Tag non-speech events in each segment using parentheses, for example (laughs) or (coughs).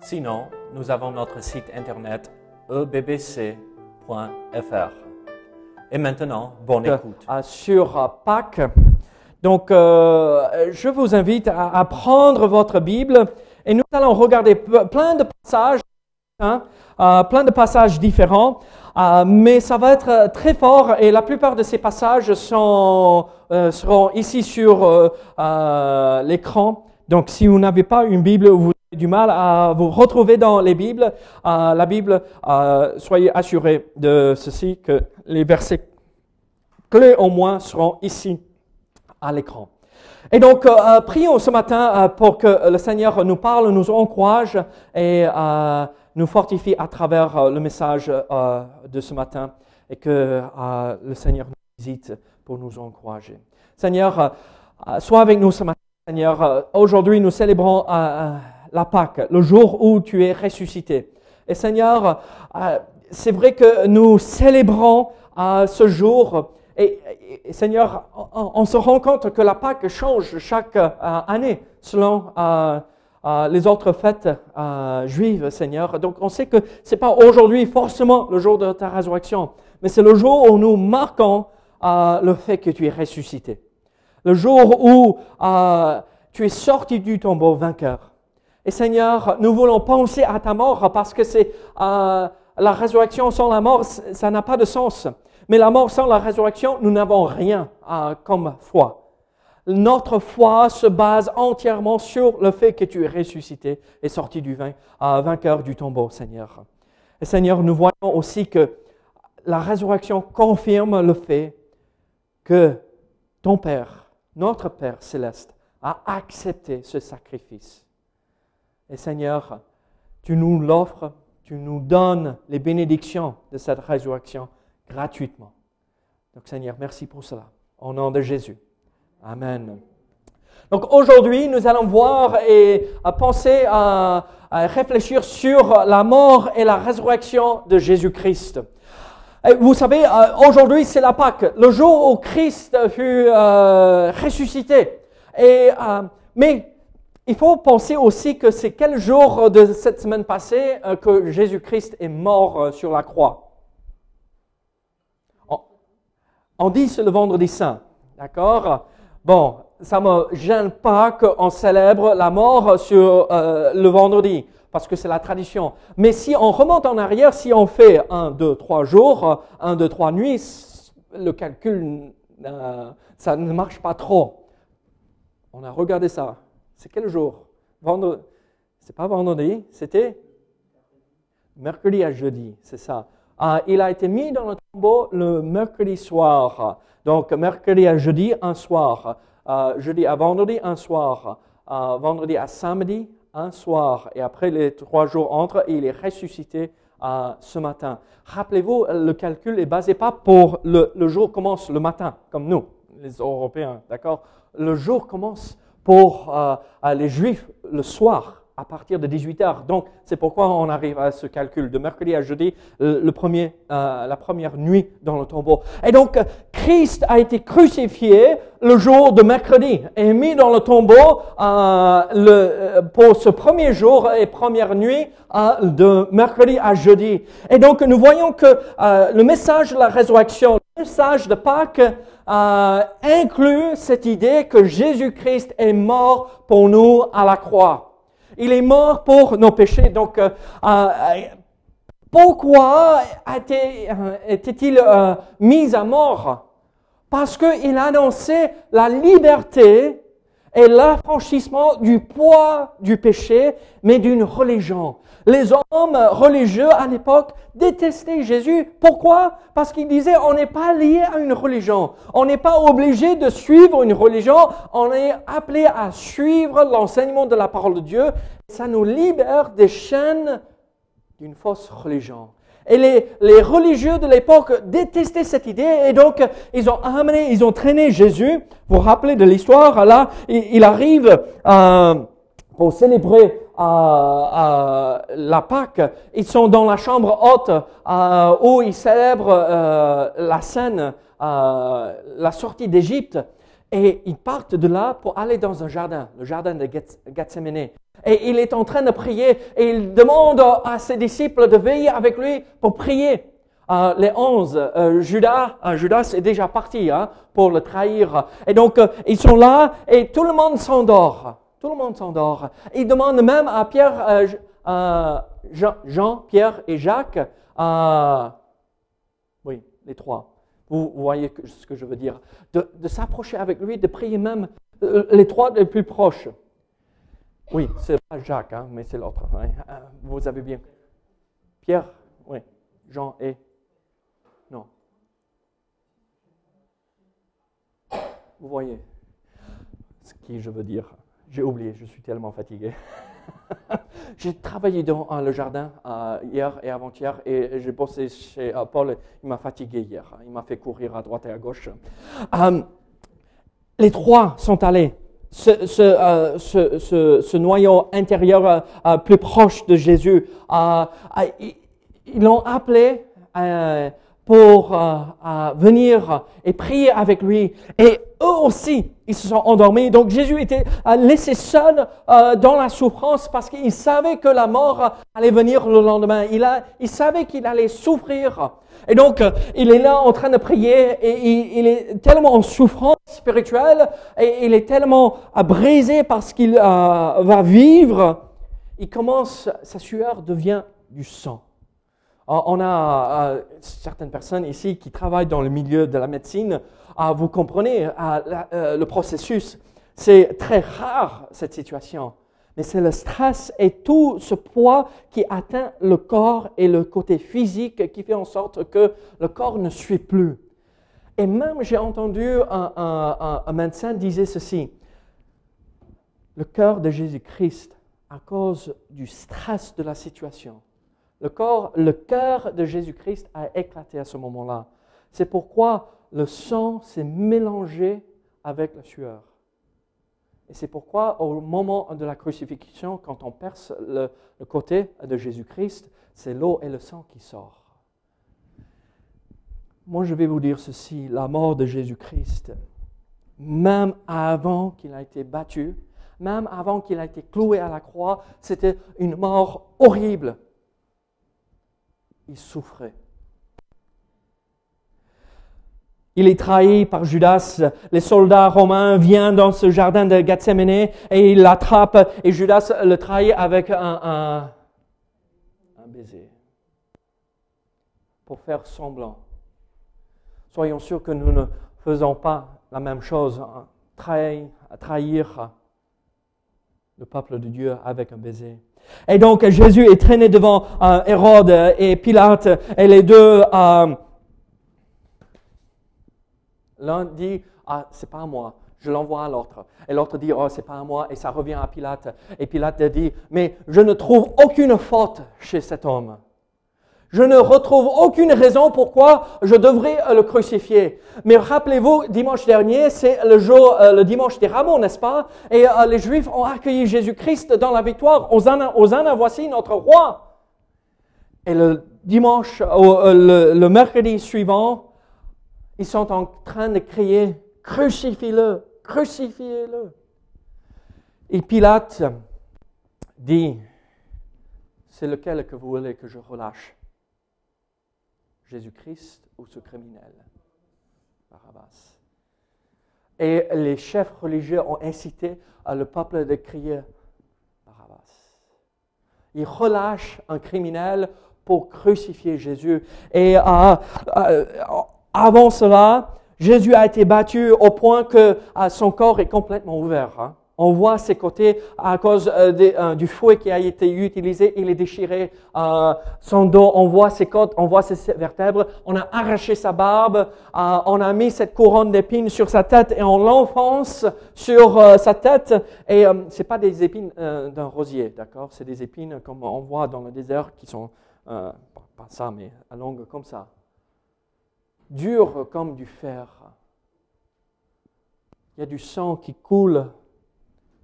Sinon, nous avons notre site internet ebbc.fr. Et maintenant, bonne écoute. sur euh, Pâques. Donc, euh, je vous invite à, à prendre votre Bible et nous allons regarder plein de passages, hein, euh, plein de passages différents, euh, mais ça va être très fort et la plupart de ces passages sont, seront ici sur l'écran. Donc, si vous n'avez pas une Bible ou vous du mal à vous retrouver dans les Bibles, euh, la Bible, euh, soyez assurés de ceci, que les versets clés au moins seront ici à l'écran. Et donc, euh, prions ce matin pour que le Seigneur nous parle, nous encourage et nous fortifie à travers le message de ce matin et que le Seigneur nous visite pour nous encourager. Seigneur, sois avec nous ce matin. Seigneur, aujourd'hui nous célébrons la Pâque, le jour où tu es ressuscité. Et Seigneur, euh, c'est vrai que nous célébrons euh, ce jour. Et, Seigneur, on, se rend compte que la Pâque change chaque euh, année selon euh, les autres fêtes euh, juives, Seigneur. Donc on sait que c'est pas aujourd'hui forcément le jour de ta résurrection, mais c'est le jour où nous marquons euh, le fait que tu es ressuscité. Le jour où tu es sorti du tombeau vainqueur. Et Seigneur, nous voulons penser à ta mort parce que c'est euh, la résurrection sans la mort, ça n'a pas de sens. Mais la mort sans la résurrection, nous n'avons rien euh, comme foi. Notre foi se base entièrement sur le fait que tu es ressuscité et sorti du vain- euh, vainqueur du tombeau, Seigneur. Et Seigneur, nous voyons aussi que la résurrection confirme le fait que ton Père, notre Père céleste, a accepté ce sacrifice. Et Seigneur, tu nous l'offres, tu nous donnes les bénédictions de cette résurrection gratuitement. Donc Seigneur, merci pour cela. Au nom de Jésus. Amen. Donc aujourd'hui, nous allons voir et penser à, réfléchir sur la mort et la résurrection de Jésus-Christ. Vous savez, euh, aujourd'hui c'est la Pâque, le jour où Christ fut euh, ressuscité. Et, euh, mais il faut penser aussi que c'est quel jour de cette semaine passée euh, que Jésus-Christ est mort euh, sur la croix. On, dit c'est le vendredi saint, d'accord? Bon, ça me gêne pas qu'on célèbre la mort sur euh, le vendredi, parce que c'est la tradition. Mais si on remonte en arrière, si on fait un, deux, trois jours, un, deux, trois nuits, le calcul, ça ne marche pas trop. On a regardé ça. C'est quel jour? Vendredi. C'est pas vendredi, c'était mercredi à jeudi, c'est ça. Ah, il a été mis dans le tombeau le mercredi soir. Donc, mercredi à jeudi, un soir. Euh, jeudi à vendredi, un soir. Euh, vendredi à samedi, un soir. Et après les trois jours entre, il est ressuscité ce matin. Rappelez-vous, le calcul est basé pas pour le, le jour commence le matin, comme nous, les Européens, d'accord? Le jour commence pour euh, euh, les Juifs le soir à partir de 18 heures. Donc, c'est pourquoi on arrive à ce calcul de mercredi à jeudi, le, le premier, euh, la première nuit dans le tombeau. Et donc, euh, Christ a été crucifié le jour de mercredi et mis dans le tombeau euh, euh, pour ce premier jour et première nuit euh, de mercredi à jeudi. Et donc, nous voyons que euh, le message de la résurrection, le message de Pâques euh, inclut cette idée que Jésus-Christ est mort pour nous à la croix. Il est mort pour nos péchés. Donc, euh, euh, pourquoi était-il mis à mort? Parce qu'il annonçait la liberté est l'affranchissement du poids du péché, mais d'une religion. Les hommes religieux à l'époque détestaient Jésus. Pourquoi? Parce qu'ils disaient on n'est pas lié à une religion. On n'est pas obligé de suivre une religion. On est appelé à suivre l'enseignement de la parole de Dieu. Ça nous libère des chaînes d'une fausse religion. Et les, les religieux de l'époque détestaient cette idée et donc ils ont amené, ils ont traîné Jésus. Vous vous rappelez de l'histoire là? Il, arrive euh, pour célébrer euh, la Pâque. Ils sont dans la chambre haute euh, où ils célèbrent euh, la scène, euh, la sortie d'Égypte. Et ils partent de là pour aller dans un jardin, le jardin de Gethsemane. Et il est en train de prier et il demande à ses disciples de veiller avec lui pour prier. Euh, les onze, euh, Judas, euh, Judas est déjà parti hein, pour le trahir. Et donc, ils sont là et tout le monde s'endort. Tout le monde s'endort. Il demande même à Pierre, Jean, Jean, Pierre et Jacques, oui, les trois, vous voyez ce que je veux dire, de, de s'approcher avec lui, de prier même les trois les plus proches. Oui, c'est pas Jacques, hein, mais c'est l'autre. Hein. Vous avez bien. Pierre, oui. Jean et. Non. Vous voyez ce que je veux dire. J'ai oublié, je suis tellement fatigué. (laughs) j'ai travaillé dans le jardin euh, hier et avant-hier et j'ai bossé chez euh, Paul. Il m'a fatigué hier. Il m'a fait courir à droite et à gauche. Euh, les trois sont allés ce, ce, euh, ce, ce, noyau intérieur euh, euh, plus proche de Jésus. ils l'ont appelé pour venir et prier avec lui. Et eux aussi, ils se sont endormis. Donc Jésus était laissé seul dans la souffrance parce qu'il savait que la mort allait venir le lendemain. Il, a, il savait qu'il allait souffrir. Et donc, il est là en train de prier et il, est tellement en souffrance spirituelle et il est tellement brisé parce qu'il va vivre. Il commence, sa sueur devient du sang. On a certaines personnes ici qui travaillent dans le milieu de la médecine. Vous comprenez le processus. C'est très rare cette situation mais c'est le stress et tout ce poids qui atteint le corps et le côté physique qui fait en sorte que le corps ne suit plus. Et même j'ai entendu un, un, médecin disait ceci, le cœur de Jésus-Christ, à cause du stress de la situation, le, corps, le cœur de Jésus-Christ a éclaté à ce moment-là. C'est pourquoi le sang s'est mélangé avec la sueur. Et c'est pourquoi au moment de la crucifixion, quand on perce le, côté de Jésus-Christ, c'est l'eau et le sang qui sortent. Moi, je vais vous dire ceci, la mort de Jésus-Christ, même avant qu'il ait été battu, même avant qu'il ait été cloué à la croix, c'était une mort horrible. Il souffrait. Il est trahi par Judas. Les soldats romains viennent dans ce jardin de Gethsemane et ils l'attrapent et Judas le trahit avec un, baiser pour faire semblant. Soyons sûrs que nous ne faisons pas la même chose, hein. trahir le peuple de Dieu avec un baiser. Et donc Jésus est traîné devant euh, Hérode et Pilate et les deux euh, L'un dit, ah, c'est pas à moi, je l'envoie à l'autre. Et l'autre dit, oh, c'est pas à moi, et ça revient à Pilate. Et Pilate dit, mais je ne trouve aucune faute chez cet homme. Je ne retrouve aucune raison pourquoi je devrais le crucifier. Mais rappelez-vous, dimanche dernier, c'est le jour, euh, le dimanche des rameaux, n'est-ce pas? Et euh, les Juifs ont accueilli Jésus-Christ dans la victoire. Hosanna, Hosanna, voici notre roi. Et le dimanche, euh, le, le mercredi suivant, ils sont en train de crier, crucifiez-le, crucifiez-le. Et Pilate dit, c'est lequel que vous voulez que je relâche? Jésus-Christ ou ce criminel Barabbas. Et les chefs religieux ont incité le peuple de crier Barabbas. Ils relâchent un criminel pour crucifier Jésus. Et euh, euh, avant cela, Jésus a été battu au point que euh, son corps est complètement ouvert. hein. On voit ses côtés à cause euh, euh, du fouet qui a été utilisé, il est déchiré. Euh, son dos, on voit ses côtes, on voit ses vertèbres. On a arraché sa barbe, on a mis cette couronne d'épines sur sa tête et on l'enfonce sur sa tête. Et c'est pas des épines d'un rosier, d'accord? C'est des épines comme on voit dans le désert qui sont pas ça, mais à longue comme ça, dures comme du fer. Il y a du sang qui coule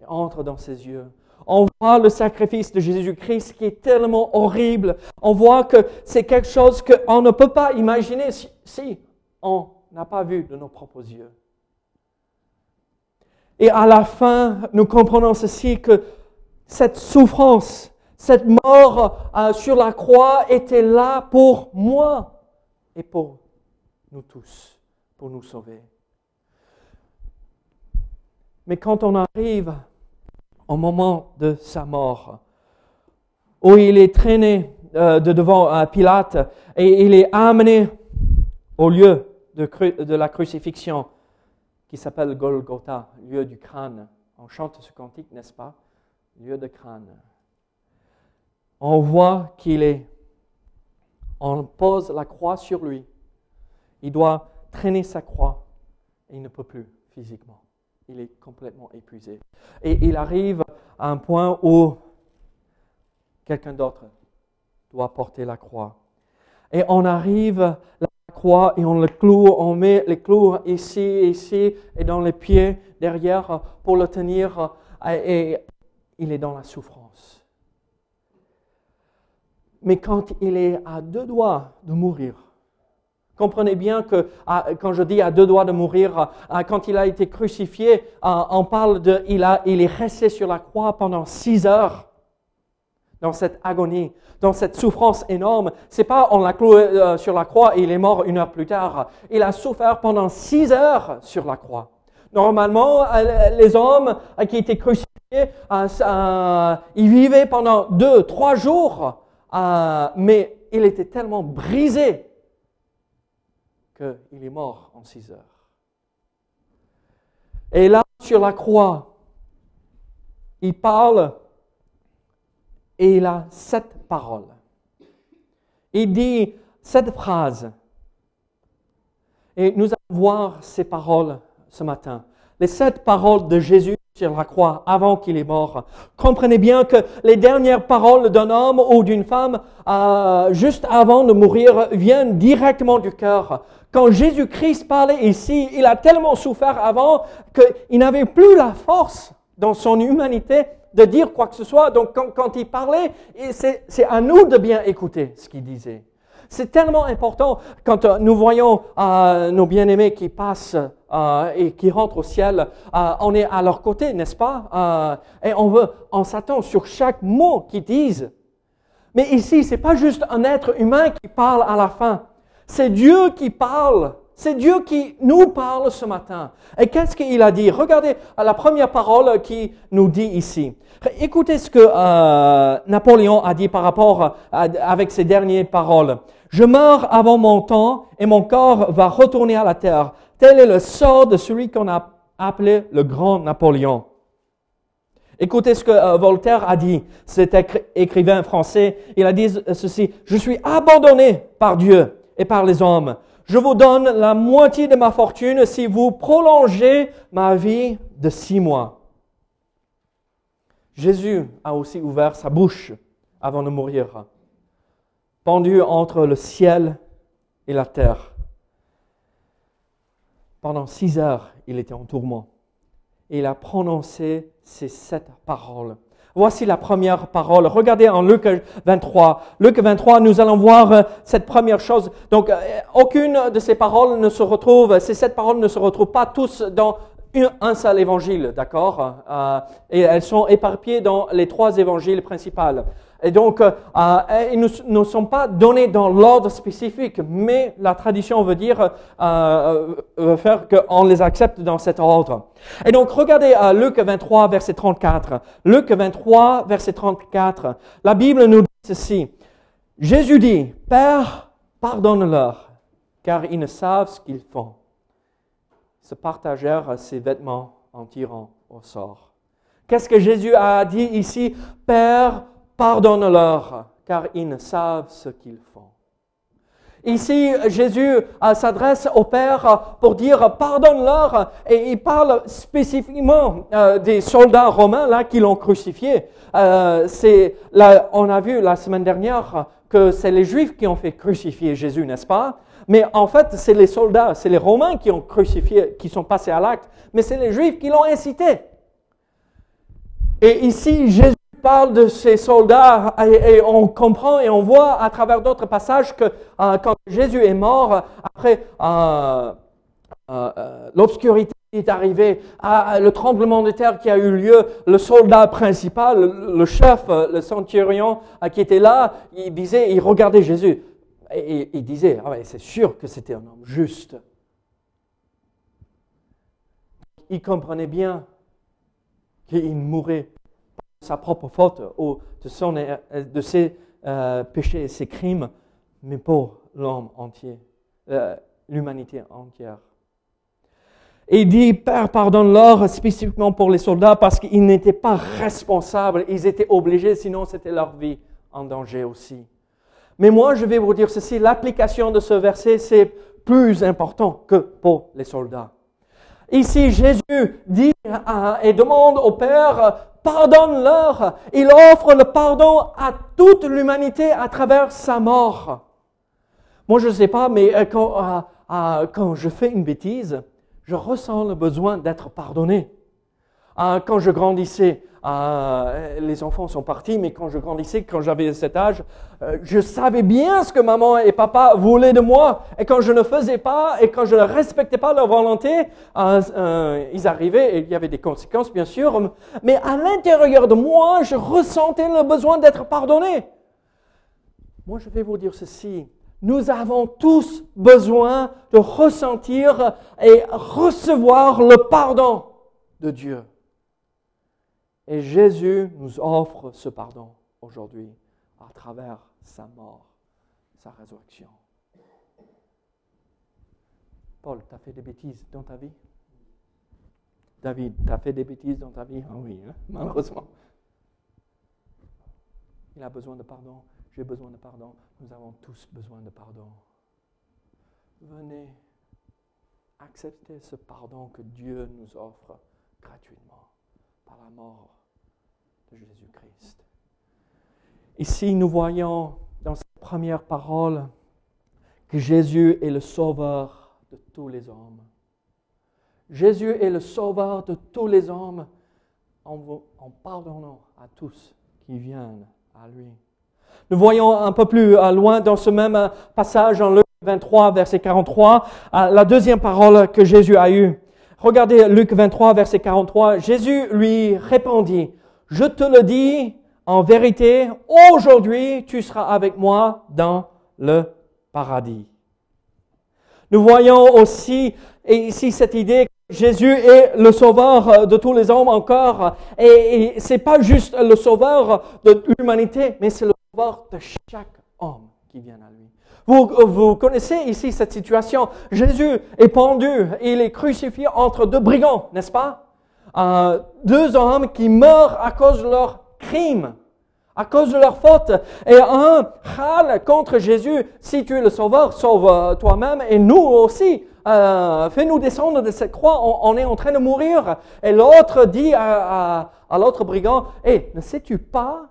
entre dans ses yeux. On voit le sacrifice de Jésus-Christ qui est tellement horrible. On voit que c'est quelque chose qu'on ne peut pas imaginer si, si on n'a pas vu de nos propres yeux. Et à la fin, nous comprenons ceci que cette souffrance, cette mort euh, sur la croix était là pour moi et pour nous tous, pour nous sauver. Mais quand on arrive au moment de sa mort, où il est traîné euh, de devant euh, Pilate et il est amené au lieu de, de la crucifixion qui s'appelle Golgotha, lieu du crâne. On chante ce cantique, n'est-ce pas? Lieu de crâne. On voit qu'il est, on pose la croix sur lui. Il doit traîner sa croix et il ne peut plus physiquement. Il est complètement épuisé. Et il arrive à un point où quelqu'un d'autre doit porter la croix. Et on arrive à la croix et on le cloue, on met les clous ici, ici et dans les pieds derrière pour le tenir et il est dans la souffrance. Mais quand il est à deux doigts de mourir, Comprenez bien que ah, quand je dis à deux doigts de mourir, ah, quand il a été crucifié, ah, on parle de, il, est resté sur la croix pendant six heures dans cette agonie, dans cette souffrance énorme. C'est pas on l'a cloué euh, sur la croix et il est mort une heure plus tard. Il a souffert pendant six heures sur la croix. Normalement, euh, les hommes euh, qui étaient crucifiés, ils vivaient pendant deux, trois jours, mais il était tellement brisé qu'il est mort en six heures. Et là, sur la croix, il parle et il a sept paroles. Il dit cette phrase. Et nous allons voir ces paroles ce matin. Les sept paroles de Jésus sur la croix avant qu'il est mort. Comprenez bien que les dernières paroles d'un homme ou d'une femme euh, juste avant de mourir viennent directement du cœur. Quand Jésus-Christ parlait ici, il a tellement souffert avant qu'il n'avait plus la force dans son humanité de dire quoi que ce soit. Donc quand, il parlait, c'est c'est à nous de bien écouter ce qu'il disait. C'est tellement important quand euh, nous voyons euh, nos bien-aimés qui passent euh, et qui rentrent au ciel. euh, on est à leur côté, n'est-ce pas Euh, Et on veut, on s'attend sur chaque mot qu'ils disent. Mais ici, c'est pas juste un être humain qui parle à la fin. C'est Dieu qui parle. C'est Dieu qui nous parle ce matin. Et qu'est-ce qu'il a dit? Regardez la première parole qui nous dit ici. Écoutez ce que Napoléon a dit par rapport à- avec ses dernières paroles. Je meurs avant mon temps et mon corps va retourner à la terre. Tel est le sort de celui qu'on a appelé le grand Napoléon. Écoutez ce que euh, Voltaire a dit, cet écri- écrivain français. Il a dit ceci, je suis abandonné par Dieu et par les hommes. Je vous donne la moitié de ma fortune si vous prolongez ma vie de six mois. Jésus a aussi ouvert sa bouche avant de mourir, pendu entre le ciel et la terre. Pendant six heures, il était en tourment et il a prononcé ces sept paroles. Voici la première parole. Regardez en Luc 23. Luc 23, nous allons voir euh, cette première chose. Donc, euh, aucune de ces paroles ne se retrouve, ces sept paroles ne se retrouvent pas tous dans un seul évangile, d'accord? Euh, Et elles sont éparpillées dans les trois évangiles principaux. Et donc, euh, euh, ils ne sont pas donnés dans l'ordre spécifique, mais la tradition veut dire, euh, veut faire qu'on les accepte dans cet ordre. Et donc, regardez euh, Luc 23, verset 34. Luc 23, verset 34. La Bible nous dit ceci. Jésus dit, Père, pardonne-leur, car ils ne savent ce qu'ils font. se partagèrent ses vêtements en tirant au sort. Qu'est-ce que Jésus a dit ici? Père, pardonne-leur, car ils ne savent ce qu'ils font. Ici, Jésus euh, s'adresse au Père pour dire pardonne-leur et il parle spécifiquement euh, des soldats romains là qui l'ont crucifié. Euh, c'est on a vu la semaine dernière que c'est les Juifs qui ont fait crucifier Jésus, n'est-ce pas? Mais en fait, c'est les soldats, c'est les Romains qui ont crucifié, qui sont passés à l'acte, mais c'est les Juifs qui l'ont incité. Et ici, Jésus parle de ces soldats et, on comprend et on voit à travers d'autres passages que euh, quand Jésus est mort, après euh, euh, l'obscurité est arrivée, le tremblement de terre qui a eu lieu, le soldat principal, le, chef, le centurion qui était là, il disait, il regardait Jésus et il disait, ah c'est sûr que c'était un homme juste. Il comprenait bien qu'il mourrait sa propre faute ou de, son, de ses euh, péchés et ses crimes, mais pour l'homme entier, euh, l'humanité entière. Et il dit, Père, pardonne-leur spécifiquement pour les soldats parce qu'ils n'étaient pas responsables, ils étaient obligés, sinon c'était leur vie en danger aussi. Mais moi, je vais vous dire ceci, l'application de ce verset, c'est plus important que pour les soldats. Ici, Jésus dit et demande au Père, pardonne-leur. Il offre le pardon à toute l'humanité à travers sa mort. Moi, je ne sais pas, mais euh, quand, euh, euh, quand, je fais une bêtise, je ressens le besoin d'être pardonné. Quand je grandissais, euh, les enfants sont partis, mais quand je grandissais, quand j'avais cet âge, euh, je savais bien ce que maman et papa voulaient de moi. Et quand je ne faisais pas, et quand je ne respectais pas leur volonté, euh, ils arrivaient, et il y avait des conséquences, bien sûr, mais à l'intérieur de moi, je ressentais le besoin d'être pardonné. Moi, je vais vous dire ceci. Nous avons tous besoin de ressentir et recevoir le pardon de Dieu. Et Jésus nous offre ce pardon aujourd'hui à travers sa mort, sa résurrection. Paul, tu as fait des bêtises dans ta vie? David, tu as fait des bêtises dans ta vie? Ah Oui, hein, malheureusement. Il a besoin de pardon, j'ai besoin de pardon, nous avons tous besoin de pardon. Venez accepter ce pardon que Dieu nous offre gratuitement par la mort de Jésus-Christ. Ici, nous voyons dans cette première parole que Jésus est le sauveur de tous les hommes. Jésus est le sauveur de tous les hommes en, pardonnant à tous qui viennent à lui. Nous voyons un peu plus euh, loin dans ce même passage en Luc 23, verset 43, euh, la deuxième parole que Jésus a eue. Regardez Luc 23, verset 43. Jésus lui répondit, je te le dis en vérité, aujourd'hui tu seras avec moi dans le paradis. Nous voyons aussi ici cette idée que Jésus est le sauveur de tous les hommes encore. Et, et c'est pas juste le sauveur de l'humanité, mais c'est le sauveur de chaque homme qui vient à lui. Vous, vous connaissez ici cette situation. Jésus est pendu, il est crucifié entre deux brigands, n'est-ce pas? Euh, Deux hommes qui meurent à cause de leur crime, à cause de leur faute. Et un râle contre Jésus, si tu es le sauveur, sauve euh, toi-même et nous aussi. Euh, Fais-nous descendre de cette croix, on, est en train de mourir. Et l'autre dit à, l'autre brigand, Eh, ne sais-tu pas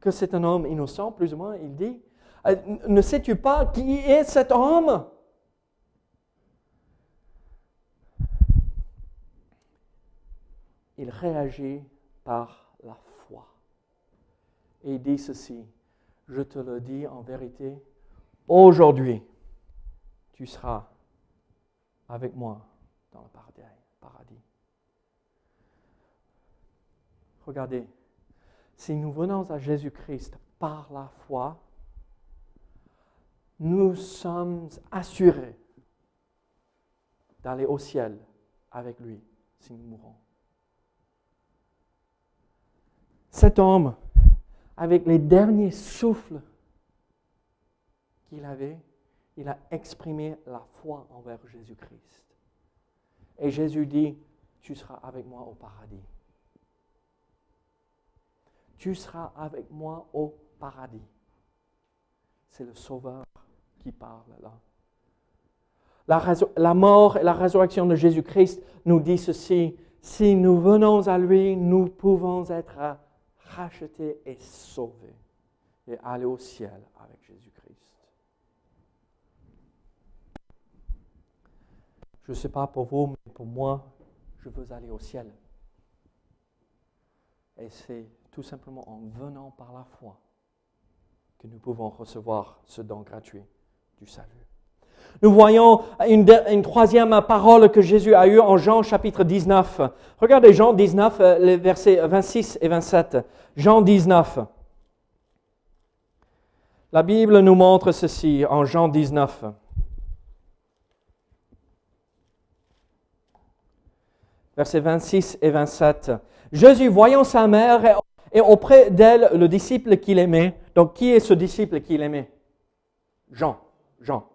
que c'est un homme innocent, plus ou moins, il dit, ne sais-tu pas qui est cet homme? Il réagit par la foi. Et il dit ceci, je te le dis en vérité, aujourd'hui, tu seras avec moi dans le paradis. Regardez, si nous venons à Jésus-Christ par la foi, nous sommes assurés d'aller au ciel avec lui si nous mourons. Cet homme, avec les derniers souffles qu'il avait, il a exprimé la foi envers Jésus-Christ. Et Jésus dit, tu seras avec moi au paradis. Tu seras avec moi au paradis. C'est le Sauveur qui parle là. La, mort et la résurrection de Jésus-Christ nous dit ceci. Si nous venons à lui, nous pouvons être rachetés et sauvés et aller au ciel avec Jésus-Christ. Je ne sais pas pour vous, mais pour moi, je veux aller au ciel. Et c'est tout simplement en venant par la foi que nous pouvons recevoir ce don gratuit du salut. Nous voyons une, troisième parole que Jésus a eue en Jean chapitre 19. Regardez Jean 19, euh, les versets 26 et 27. Jean 19. La Bible nous montre ceci en Jean 19. Versets 26 et 27. Jésus, voyant sa mère et auprès d'elle le disciple qu'il aimait. Donc, qui est ce disciple qu'il aimait? Jean. Jean.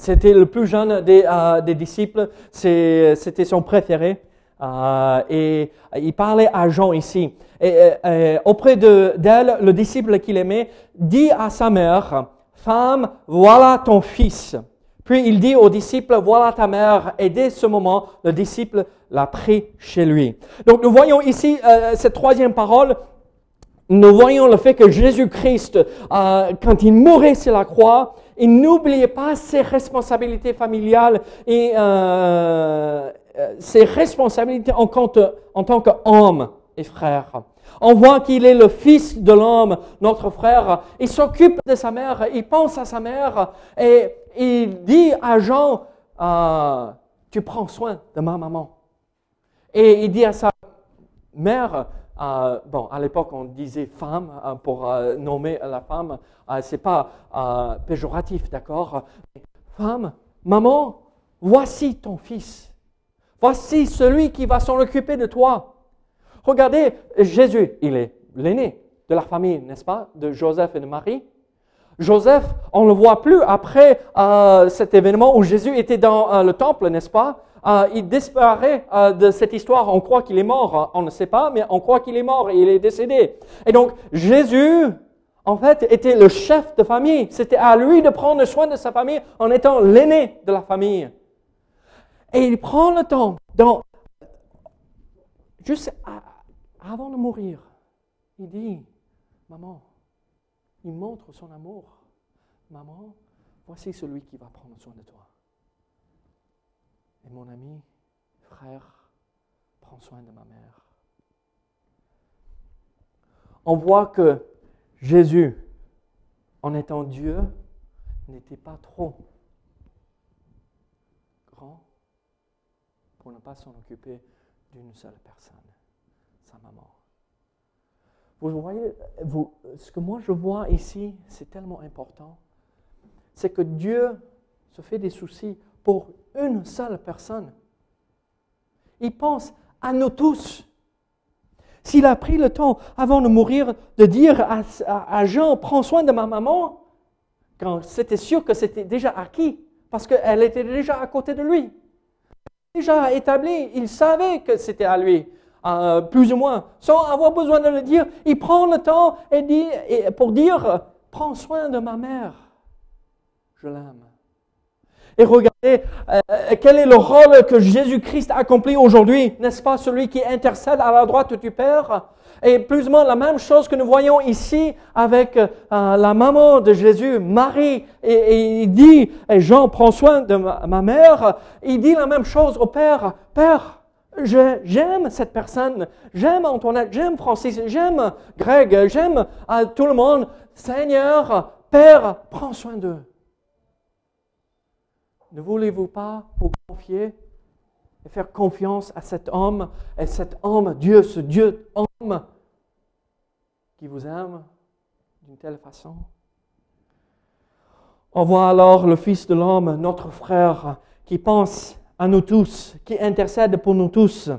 C'était le plus jeune des, euh, disciples. C'était son préféré. Euh, et il parlait à Jean ici. Et, euh, auprès d'elle, le disciple qu'il aimait dit à sa mère, Femme, voilà ton fils. Puis il dit au disciple, voilà ta mère. Et dès ce moment, le disciple l'a pris chez lui. Donc nous voyons ici euh, cette troisième parole. Nous voyons le fait que Jésus-Christ, quand il mourait sur la croix, il n'oubliait pas ses responsabilités familiales et euh, euh, ses responsabilités en, en tant qu'homme et frère. On voit qu'il est le fils de l'homme, notre frère. Il s'occupe de sa mère, il pense à sa mère et il dit à Jean, euh, tu prends soin de ma maman. Et il dit à sa mère, euh, bon, à l'époque on disait femme pour nommer la femme, c'est pas péjoratif, d'accord? Femme, maman, voici ton fils. Voici celui qui va s'en occuper de toi. Regardez, Jésus, il est l'aîné de la famille, n'est-ce pas, de Joseph et de Marie. Joseph, on ne le voit plus après euh, cet événement où Jésus était dans euh, le temple, n'est-ce pas? Euh, Il disparaît de cette histoire. On croit qu'il est mort, on ne sait pas, mais on croit qu'il est mort et il est décédé. Et donc Jésus, en fait, était le chef de famille. C'était à lui de prendre soin de sa famille en étant l'aîné de la famille. Et il prend le temps, donc, juste avant de mourir, il dit, maman, il montre son amour. Maman, voici celui qui va prendre soin de toi. Et mon ami, frère, prends soin de ma mère. On voit que Jésus, en étant Dieu, n'était pas trop grand pour ne pas s'en occuper d'une seule personne, sa maman. Vous voyez, ce que moi je vois ici, c'est tellement important. C'est que Dieu se fait des soucis pour une seule personne. Il pense à nous tous. S'il a pris le temps avant de mourir de dire à, à Jean, prends soin de ma maman, quand c'était sûr que c'était déjà acquis, parce qu'elle était déjà à côté de lui déjà établi, il savait que c'était à lui, euh, plus ou moins, sans avoir besoin de le dire. Il prend le temps et dit, pour dire, prends soin de ma mère, je l'aime. Et regardez, euh, quel est le rôle que Jésus-Christ accomplit aujourd'hui, n'est-ce pas, celui qui intercède à la droite du Père? Et plus ou moins la même chose que nous voyons ici avec euh, la maman de Jésus, Marie. Et, il dit, et Jean prend soin de ma, mère, il dit la même chose au Père. Père, j'aime cette personne, j'aime Antoinette, j'aime Francis, j'aime Greg, j'aime euh, tout le monde. Seigneur, Père, prends soin d'eux. Ne voulez-vous pas vous confier et faire confiance à cet homme, et cet homme, Dieu, ce Dieu homme qui vous aime d'une telle façon? On voit alors le Fils de l'homme, notre frère, qui pense à nous tous, qui intercède pour nous tous.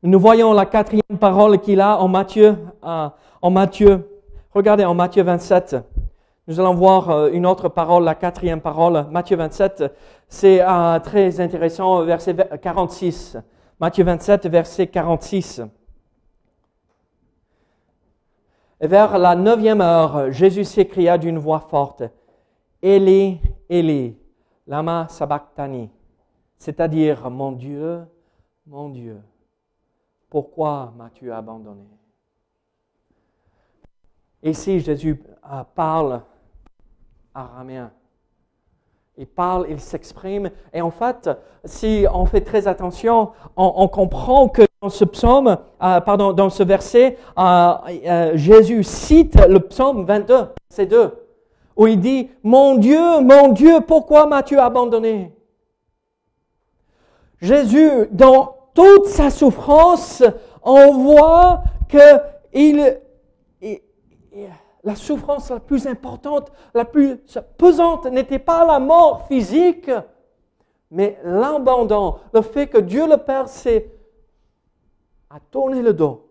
Nous voyons la quatrième parole qu'il a en Matthieu, euh, en Matthieu. Regardez en Matthieu 27, Nous allons voir euh, une autre parole, la quatrième parole, Matthieu 27. C'est euh, très intéressant, verset 46. Matthieu 27, verset 46. Et vers la neuvième heure, Jésus s'écria d'une voix forte, Eli, Eli, lama sabachthani, c'est-à-dire, mon Dieu, mon Dieu, pourquoi m'as-tu abandonné? Ici, Jésus euh, parle araméen. Il parle, il s'exprime. Et en fait, si on fait très attention, on, comprend que dans ce psaume, euh, pardon, dans ce verset, euh, Jésus cite le psaume 22, c'est 2, où il dit, Mon Dieu, mon Dieu, pourquoi m'as-tu abandonné? Jésus, dans toute sa souffrance, on voit que la souffrance la plus importante, la plus pesante n'était pas la mort physique, mais l'abandon, le fait que Dieu le Père s'est a tourné le dos.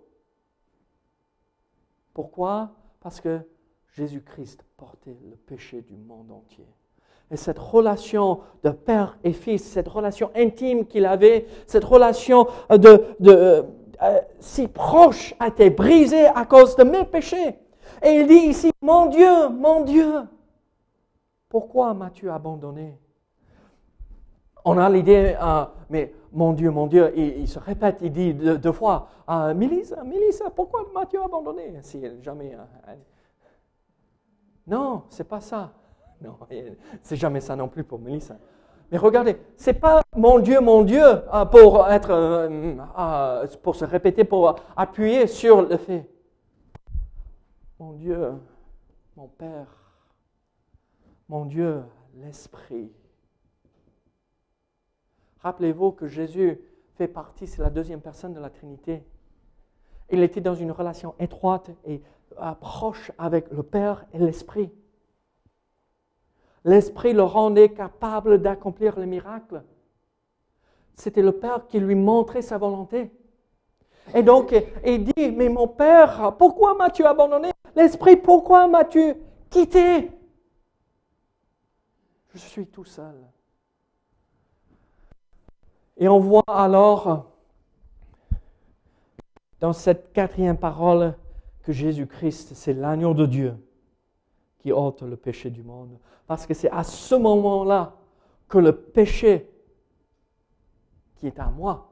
Pourquoi? Parce que Jésus-Christ portait le péché du monde entier. Et cette relation de père et fils, cette relation intime qu'il avait, cette relation de, euh, si proche a été brisée à cause de mes péchés. Et il dit ici, mon Dieu, mon Dieu, pourquoi m'as-tu abandonné? On a l'idée, euh, mais mon Dieu, mon Dieu, il, se répète, il dit deux, fois, euh, Mélissa, Mélissa, pourquoi m'as-tu abandonné? Si jamais. Euh, non, c'est pas ça. (laughs) Non, c'est jamais ça non plus pour Mélissa. Mais regardez, c'est pas mon Dieu, mon Dieu euh, pour être, pour se répéter, pour appuyer sur le fait. Mon Dieu, mon Père, mon Dieu, l'Esprit. Rappelez-vous que Jésus fait partie, c'est la deuxième personne de la Trinité. Il était dans une relation étroite et proche avec le Père et l'Esprit. L'Esprit le rendait capable d'accomplir les miracles. C'était le Père qui lui montrait sa volonté. Et donc, il dit, mais mon Père, pourquoi m'as-tu abandonné? L'Esprit, pourquoi m'as-tu quitté? Je suis tout seul. Et on voit alors dans cette quatrième parole que Jésus-Christ, c'est l'agneau de Dieu qui ôte le péché du monde. Parce que c'est à ce moment-là que le péché qui est à moi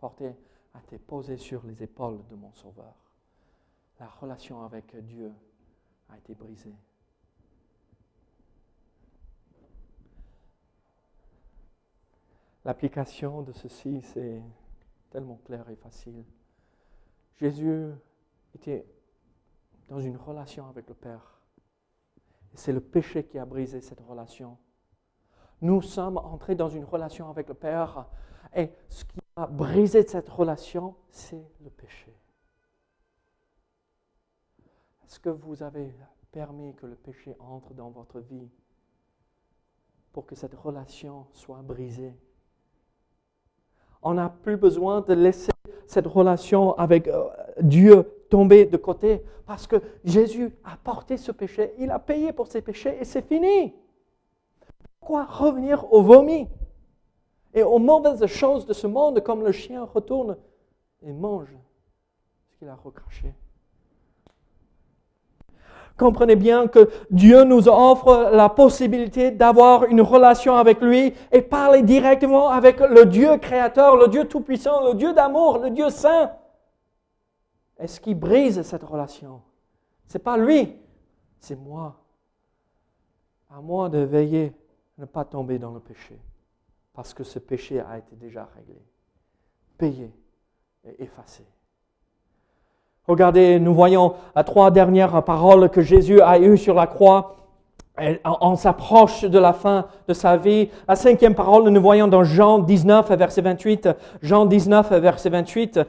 a été posé sur les épaules de mon Sauveur la relation avec Dieu a été brisée. L'application de ceci, c'est tellement clair et facile. Jésus était dans une relation avec le Père. C'est le péché qui a brisé cette relation. Nous sommes entrés dans une relation avec le Père et ce qui a brisé cette relation, c'est le péché. Est-ce que vous avez permis que le péché entre dans votre vie pour que cette relation soit brisée? On n'a plus besoin de laisser cette relation avec euh, Dieu tomber de côté parce que Jésus a porté ce péché, il a payé pour ses péchés et c'est fini. Pourquoi revenir au vomi? Et aux mauvaises choses de ce monde comme le chien retourne et mange ce qu'il a recraché Comprenez bien que Dieu nous offre la possibilité d'avoir une relation avec lui et parler directement avec le Dieu créateur, le Dieu tout-puissant, le Dieu d'amour, le Dieu saint. Est-ce qui brise cette relation? C'est pas lui, c'est moi. À moi de veiller à ne pas tomber dans le péché, parce que ce péché a été déjà réglé, payé et effacé. Regardez, nous voyons les trois dernières paroles que Jésus a eues sur la croix. On s'approche de la fin de sa vie. La cinquième parole, nous voyons dans Jean 19, verset 28. Jean 19, verset 28,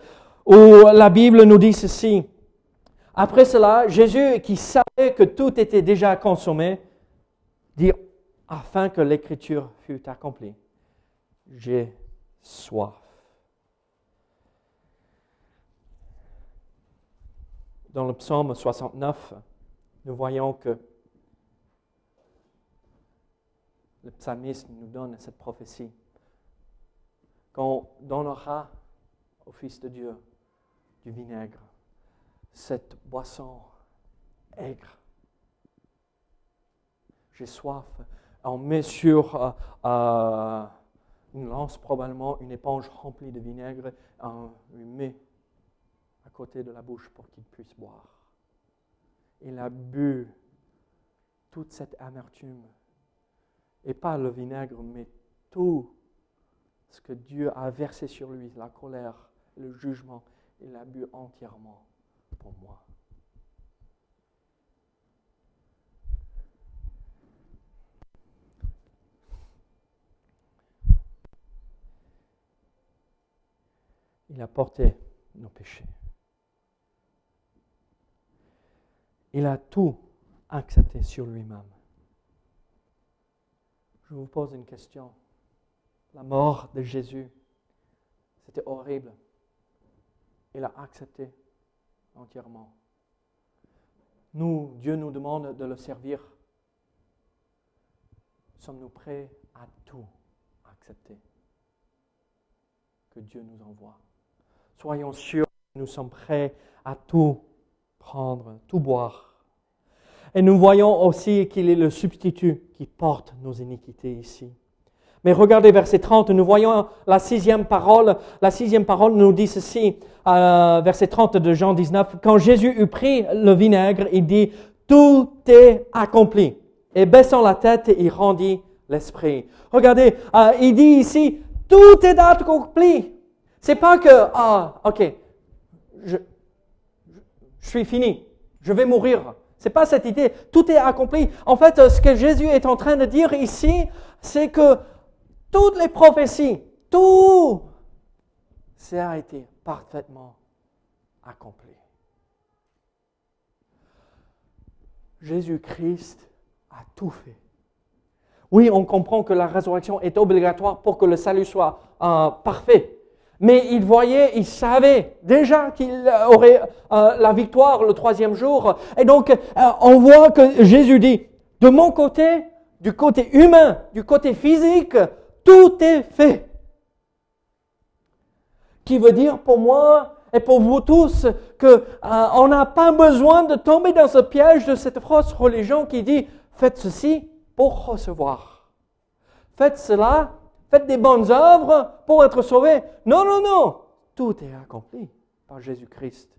où la Bible nous dit ceci. Après cela, Jésus, qui savait que tout était déjà consommé, dit, afin que l'écriture fût accomplie, j'ai soif. dans le psaume 69, nous voyons que le psalmiste nous donne cette prophétie. Qu'on donnera au Fils de Dieu vinaigre, cette boisson aigre. J'ai soif. On met sur euh, euh, une lance probablement une éponge remplie de vinaigre, on lui met à côté de la bouche pour qu'il puisse boire. Il a bu toute cette amertume, et pas le vinaigre, mais tout ce que Dieu a versé sur lui, la colère, le jugement, il l'a bu entièrement pour moi. Il a porté nos péchés. Il a tout accepté sur lui-même. Je vous pose une question. La mort de Jésus, c'était horrible. Il a accepté entièrement. Nous, Dieu nous demande de le servir. Sommes-nous prêts à tout accepter que Dieu nous envoie? Soyons sûrs que nous sommes prêts à tout prendre, tout boire. Et nous voyons aussi qu'il est le substitut qui porte nos iniquités ici. Mais regardez verset 30, nous voyons la sixième parole. La sixième parole nous dit ceci, euh, verset 30 de Jean 19. Quand Jésus eut pris le vinaigre, il dit, tout est accompli. Et baissant la tête, il rendit l'esprit. Regardez, euh, il dit ici, tout est accompli. C'est pas que, ah, ok, je, je suis fini, je vais mourir. C'est pas cette idée. Tout est accompli. En fait, ce que Jésus est en train de dire ici, c'est que toutes les prophéties, tout, ça a été parfaitement accompli. Jésus-Christ a tout fait. Oui, on comprend que la résurrection est obligatoire pour que le salut soit euh, parfait. Mais il voyait, il savait déjà qu'il aurait euh, la victoire le troisième jour. Et donc, euh, on voit que Jésus dit, de mon côté, du côté humain, du côté physique, tout est fait. Qui veut dire pour moi et pour vous tous que euh, on n'a pas besoin de tomber dans ce piège de cette fausse religion qui dit faites ceci pour recevoir. Faites cela Faites des bonnes œuvres pour être sauvés. Non, non, non. Tout est accompli par Jésus-Christ.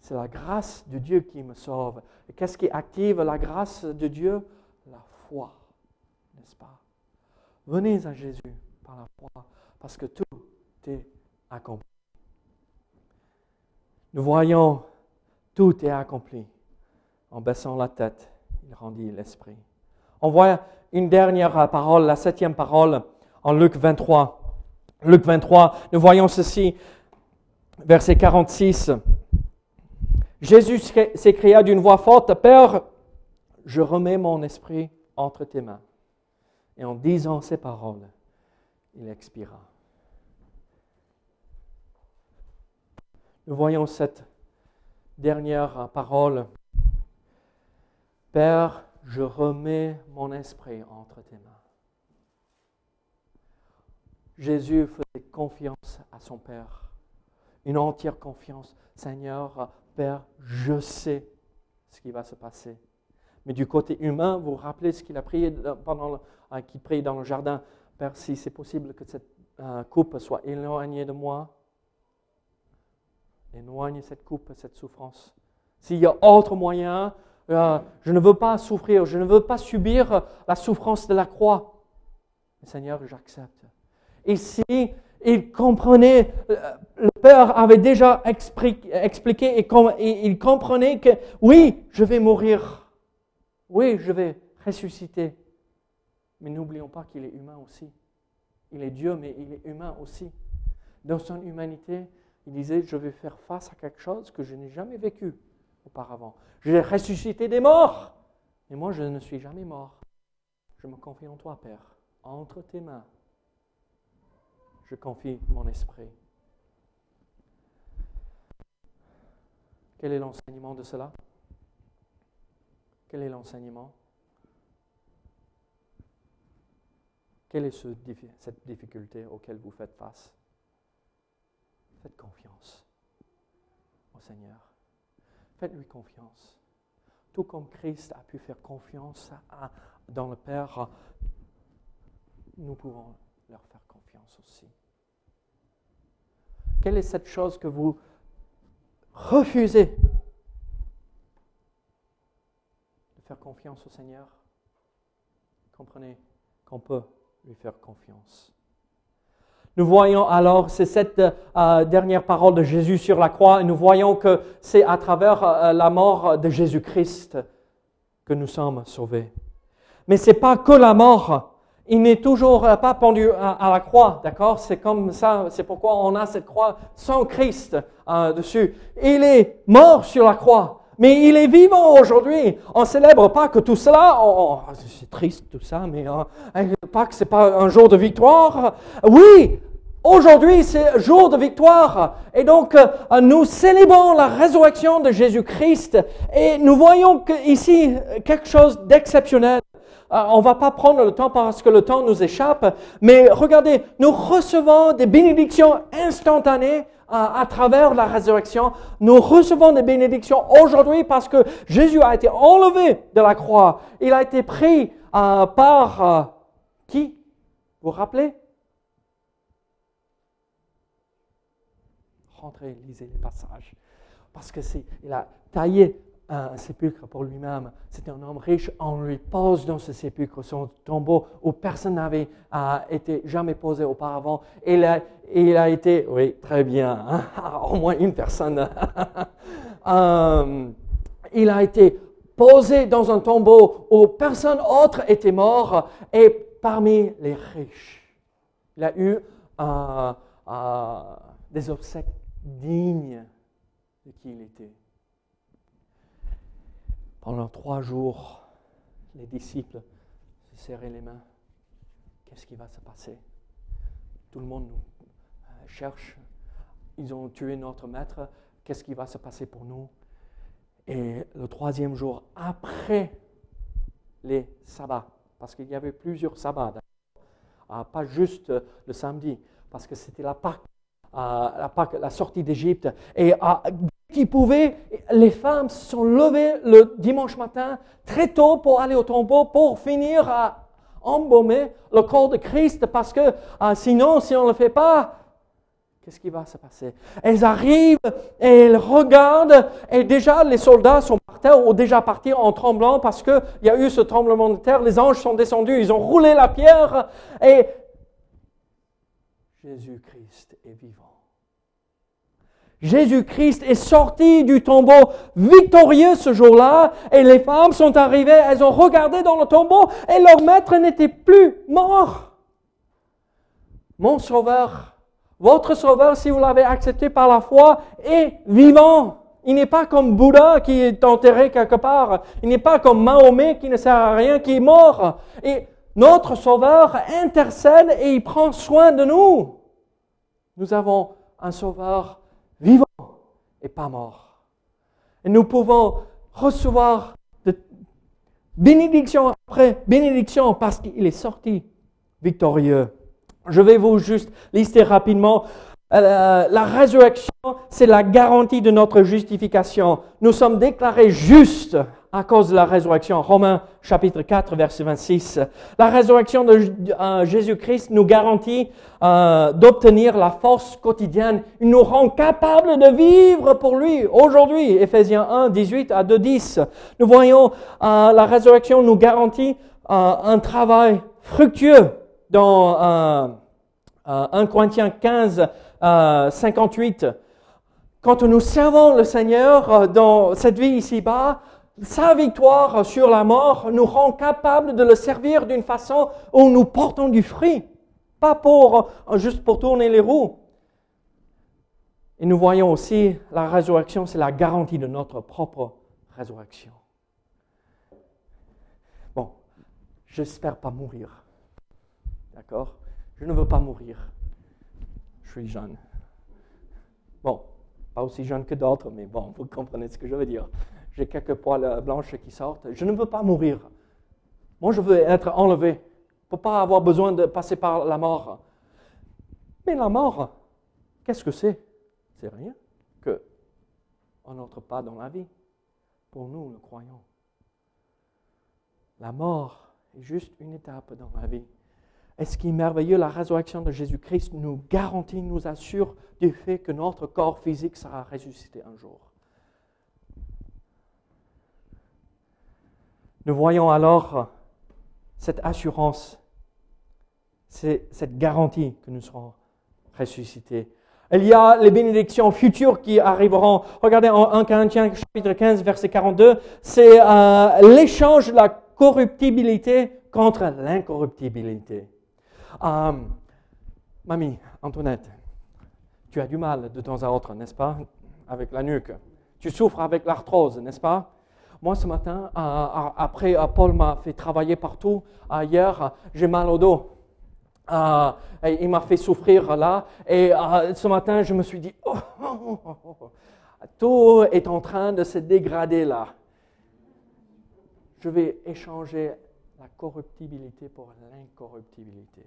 C'est la grâce de Dieu qui me sauve. Et qu'est-ce qui active la grâce de Dieu? La foi, n'est-ce pas? Venez à Jésus par la foi, parce que tout est accompli. Nous voyons, tout est accompli. En baissant la tête, il rendit l'esprit. On voit une dernière parole, la septième parole en Luc 23. Luc 23, nous voyons ceci, verset 46. Jésus s'écria d'une voix forte, Père, je remets mon esprit entre tes mains. Et en disant ces paroles, il expira. Nous voyons cette dernière parole. Père, je remets mon esprit entre tes mains. Jésus faisait confiance à son Père, une entière confiance. Seigneur, Père, je sais ce qui va se passer. Mais du côté humain, vous vous rappelez ce qu'il a prié pendant euh, qu'il prie dans le jardin. Père, si c'est possible que cette euh, coupe soit éloignée de moi, éloigne cette coupe, cette souffrance. S'il y a autre moyen, euh, je ne veux pas souffrir, je ne veux pas subir la souffrance de la croix. Seigneur, j'accepte. Ici, il comprenait, euh, le Père avait déjà expliqué et il comprenait que oui, je vais mourir. Oui, je vais ressusciter. Mais n'oublions pas qu'il est humain aussi. Il est Dieu, mais il est humain aussi. Dans son humanité, il disait, je vais faire face à quelque chose que je n'ai jamais vécu auparavant. J'ai ressuscité des morts. Mais moi, je ne suis jamais mort. Je me confie en toi, Père. Entre tes mains, je confie mon esprit. Quel est l'enseignement de cela? Quel est l'enseignement? Quelle est cette difficulté auquel vous faites face? Faites confiance au Seigneur. Faites-lui confiance. Tout comme Christ a pu faire confiance à, dans le Père, nous pouvons leur faire confiance aussi. Quelle est cette chose que vous refusez faire confiance au Seigneur Comprenez qu'on peut lui faire confiance. Nous voyons alors, c'est cette euh, dernière parole de Jésus sur la croix, et nous voyons que c'est à travers euh, la mort de Jésus-Christ que nous sommes sauvés. Mais ce n'est pas que la mort. Il n'est toujours pas pendu à, la croix, d'accord? C'est comme ça, c'est pourquoi on a cette croix sans Christ euh, dessus. Il est mort sur la croix, mais il est vivant aujourd'hui. On célèbre pas que tout cela, c'est triste tout ça, mais pas que c'est pas un jour de victoire. Oui, Aujourd'hui, c'est jour de victoire. Et donc, euh, nous célébrons la résurrection de Jésus-Christ. Et nous voyons ici quelque chose d'exceptionnel. Euh, on ne va pas prendre le temps parce que le temps nous échappe. Mais regardez, nous recevons des bénédictions instantanées euh, à travers la résurrection. Nous recevons des bénédictions aujourd'hui parce que Jésus a été enlevé de la croix. Il a été pris par qui? Vous vous rappelez? Rentrez, lisez les passages. Parce que c'est, il a taillé un sépulcre pour lui-même. C'était un homme riche. On lui pose dans ce sépulcre son tombeau où personne n'avait été jamais posé auparavant. Il a, il a été, oui, très bien, hein, (laughs) au moins une personne. (laughs) Euh, il a été posé dans un tombeau où personne autre était mort et parmi les riches. Il a eu euh, euh, des obsèques digne de qui il était. Pendant trois jours, les disciples se serraient les mains. Qu'est-ce qui va se passer? Tout le monde nous euh, cherche. Ils ont tué notre maître. Qu'est-ce qui va se passer pour nous? Et le troisième jour, après les sabbats, parce qu'il y avait plusieurs sabbats, ah, pas juste le samedi, parce que c'était la Pâque la, la sortie d'Égypte. Et dès qu'ils pouvaient, les femmes se sont levées le dimanche matin très tôt pour aller au tombeau pour finir à embaumer le corps de Christ parce que ah, sinon, si on ne le fait pas, qu'est-ce qui va se passer? Elles arrivent et elles regardent et déjà les soldats sont partis ou déjà partis en tremblant parce qu'il y a eu ce tremblement de terre. Les anges sont descendus, ils ont roulé la pierre et Jésus-Christ est vivant. Jésus-Christ est sorti du tombeau victorieux ce jour-là et les femmes sont arrivées, elles ont regardé dans le tombeau et leur maître n'était plus mort. Mon sauveur, votre sauveur, si vous l'avez accepté par la foi, est vivant. Il n'est pas comme Bouddha qui est enterré quelque part. Il n'est pas comme Mahomet qui ne sert à rien, qui est mort. Et notre sauveur intercède et il prend soin de nous. Nous avons un sauveur pas mort. Nous pouvons recevoir bénédiction après bénédiction parce qu'il est sorti victorieux. Je vais vous juste lister rapidement. Euh, la résurrection, c'est la garantie de notre justification. Nous sommes déclarés justes à cause de la résurrection. Romains chapitre 4, verset 26. La résurrection de euh, Jésus-Christ nous garantit euh, d'obtenir la force quotidienne. Il nous rend capables de vivre pour lui aujourd'hui. Ephésiens 1, 18 à 2, 10. Nous voyons euh, la résurrection nous garantit un travail fructueux dans 1 Corinthiens 15, 58. Quand nous servons le Seigneur dans cette vie ici-bas, sa victoire sur la mort nous rend capables de le servir d'une façon où nous portons du fruit, pas pour juste pour tourner les roues. Et nous voyons aussi la résurrection, c'est la garantie de notre propre résurrection. Bon, j'espère pas mourir. D'accord? Je ne veux pas mourir. Je suis jeune. Bon, pas aussi jeune que d'autres, mais bon, vous comprenez ce que je veux dire j'ai quelques poils blanches qui sortent. Je ne veux pas mourir. Moi, je veux être enlevé pour pas avoir besoin de passer par la mort. Mais la mort, qu'est-ce que c'est? C'est rien que on n'entre pas dans la vie. Pour nous, le croyants. La mort est juste une étape dans la vie. Et ce qui est merveilleux, la résurrection de Jésus-Christ nous garantit, nous assure du fait que notre corps physique sera ressuscité un jour. Nous voyons alors cette assurance, cette garantie que nous serons ressuscités. Il y a les bénédictions futures qui arriveront. Regardez en 1 Corinthiens chapitre 15 verset 42, c'est euh, l'échange de la corruptibilité contre l'incorruptibilité. Euh, mamie, Antoinette, tu as du mal de temps à autre, n'est-ce pas, avec la nuque. Tu souffres avec l'arthrose, n'est-ce pas? Moi, ce matin, euh, après Paul m'a fait travailler partout, hier, j'ai mal au dos. Euh, il m'a fait souffrir là. Et ce matin, je me suis dit, oh, oh, oh, tout est en train de se dégrader là. Je vais échanger la corruptibilité pour l'incorruptibilité.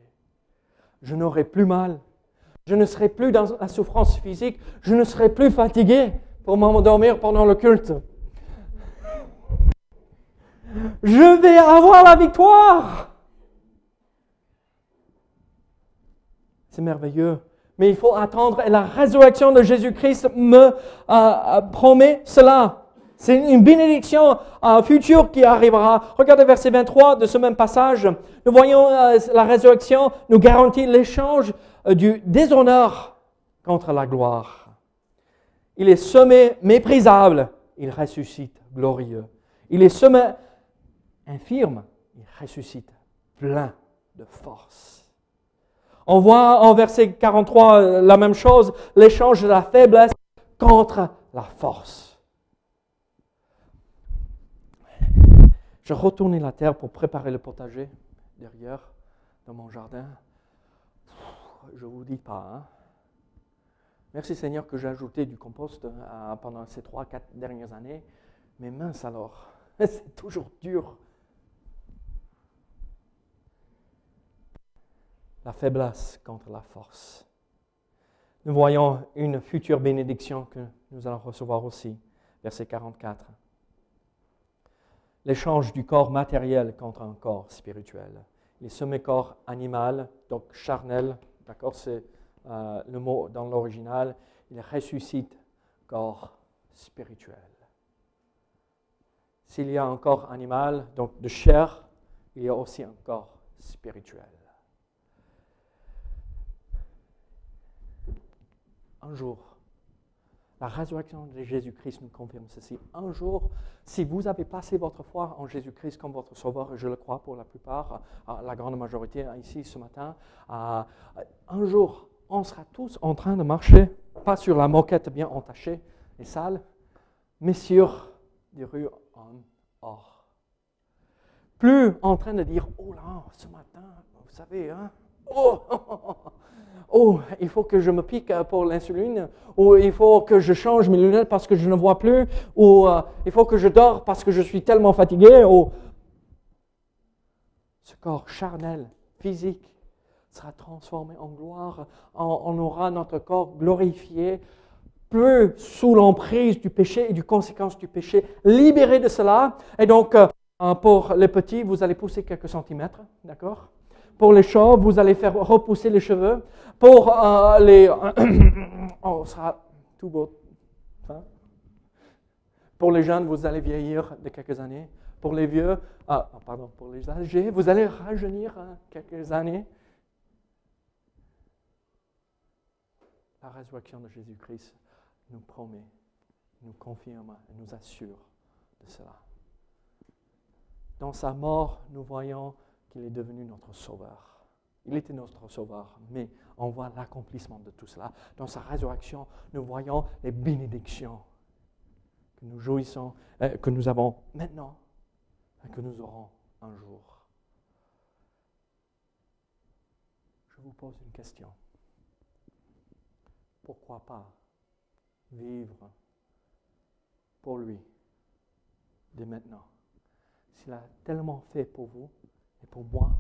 Je n'aurai plus mal. Je ne serai plus dans la souffrance physique. Je ne serai plus fatigué pour m'endormir pendant le culte. Je vais avoir la victoire. C'est merveilleux. Mais il faut attendre et la résurrection de Jésus-Christ me euh, euh, promet cela. C'est une bénédiction euh, future qui arrivera. Regardez verset 23 de ce même passage. Nous voyons la résurrection nous garantit l'échange du déshonneur contre la gloire. Il est semé méprisable, il ressuscite glorieux. Il est semé infirme, il ressuscite plein de force. On voit en verset 43 la même chose, l'échange de la faiblesse contre la force. Je retournais la terre pour préparer le potager derrière, dans mon jardin. Je ne vous dis pas. Hein. Merci Seigneur que j'ai ajouté du compost euh, pendant ces trois, quatre dernières années. Mais mince alors, (laughs) c'est toujours dur. La faiblesse contre la force. Nous voyons une future bénédiction que nous allons recevoir aussi. Verset 44 l'échange du corps matériel contre un corps spirituel. Les semi-corps animal, donc charnel, d'accord, c'est euh, le mot dans l'original, il ressuscite corps spirituel. S'il y a un corps animal, donc de chair, il y a aussi un corps spirituel. Un jour, la résurrection de Jésus-Christ nous confirme ceci. Un jour, si vous avez passé votre foi en Jésus-Christ comme votre sauveur, je le crois pour la plupart, la grande majorité ici ce matin, un jour, on sera tous en train de marcher, pas sur la moquette bien entachée et sale, mais sur des rues en or. Plus en train de dire, oh là, ce matin, vous savez, hein, oh, (laughs) oh, il faut que je me pique pour l'insuline, ou il faut que je change mes lunettes parce que je ne vois plus, ou euh, il faut que je dors parce que je suis tellement fatigué, ce corps charnel, physique, sera transformé en gloire, on, aura notre corps glorifié, plus sous l'emprise du péché et du conséquence du péché, libéré de cela. Et donc, euh, pour les petits, vous allez pousser quelques centimètres, d'accord? Pour les chauves, vous allez faire repousser les cheveux. Pour euh, les... (coughs) oh, ça sera tout beau. Hein? Pour les jeunes, vous allez vieillir de quelques années. Pour les vieux, ah, ah pardon, pour les âgés, vous allez rajeunir hein, quelques années. La résurrection de Jésus-Christ nous promet, nous confirme et nous assure de cela. Dans sa mort, nous voyons qu'il est devenu notre sauveur. Il était notre sauveur, mais on voit l'accomplissement de tout cela. Dans sa résurrection, nous voyons les bénédictions que nous jouissons, euh, que nous avons maintenant et que nous aurons un jour. Je vous pose une question. Pourquoi pas vivre pour lui dès maintenant? S'il a tellement fait pour vous, pour moi,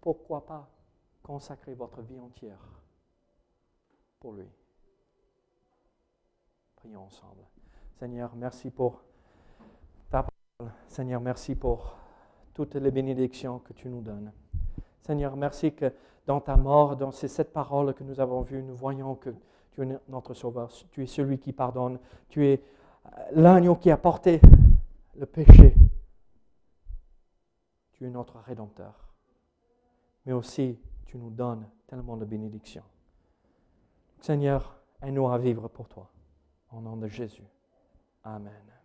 pourquoi pas consacrer votre vie entière pour lui? Prions ensemble. Seigneur, merci pour ta parole. Seigneur, merci pour toutes les bénédictions que tu nous donnes. Seigneur, merci que dans ta mort, dans ces sept paroles que nous avons vues, nous voyons que tu es notre sauveur, tu es celui qui pardonne, tu es l'agneau qui a porté le péché. Tu es notre rédempteur. Mais aussi, tu nous donnes tellement de bénédictions. Seigneur, aide-nous à vivre pour toi. Au nom de Jésus. Amen.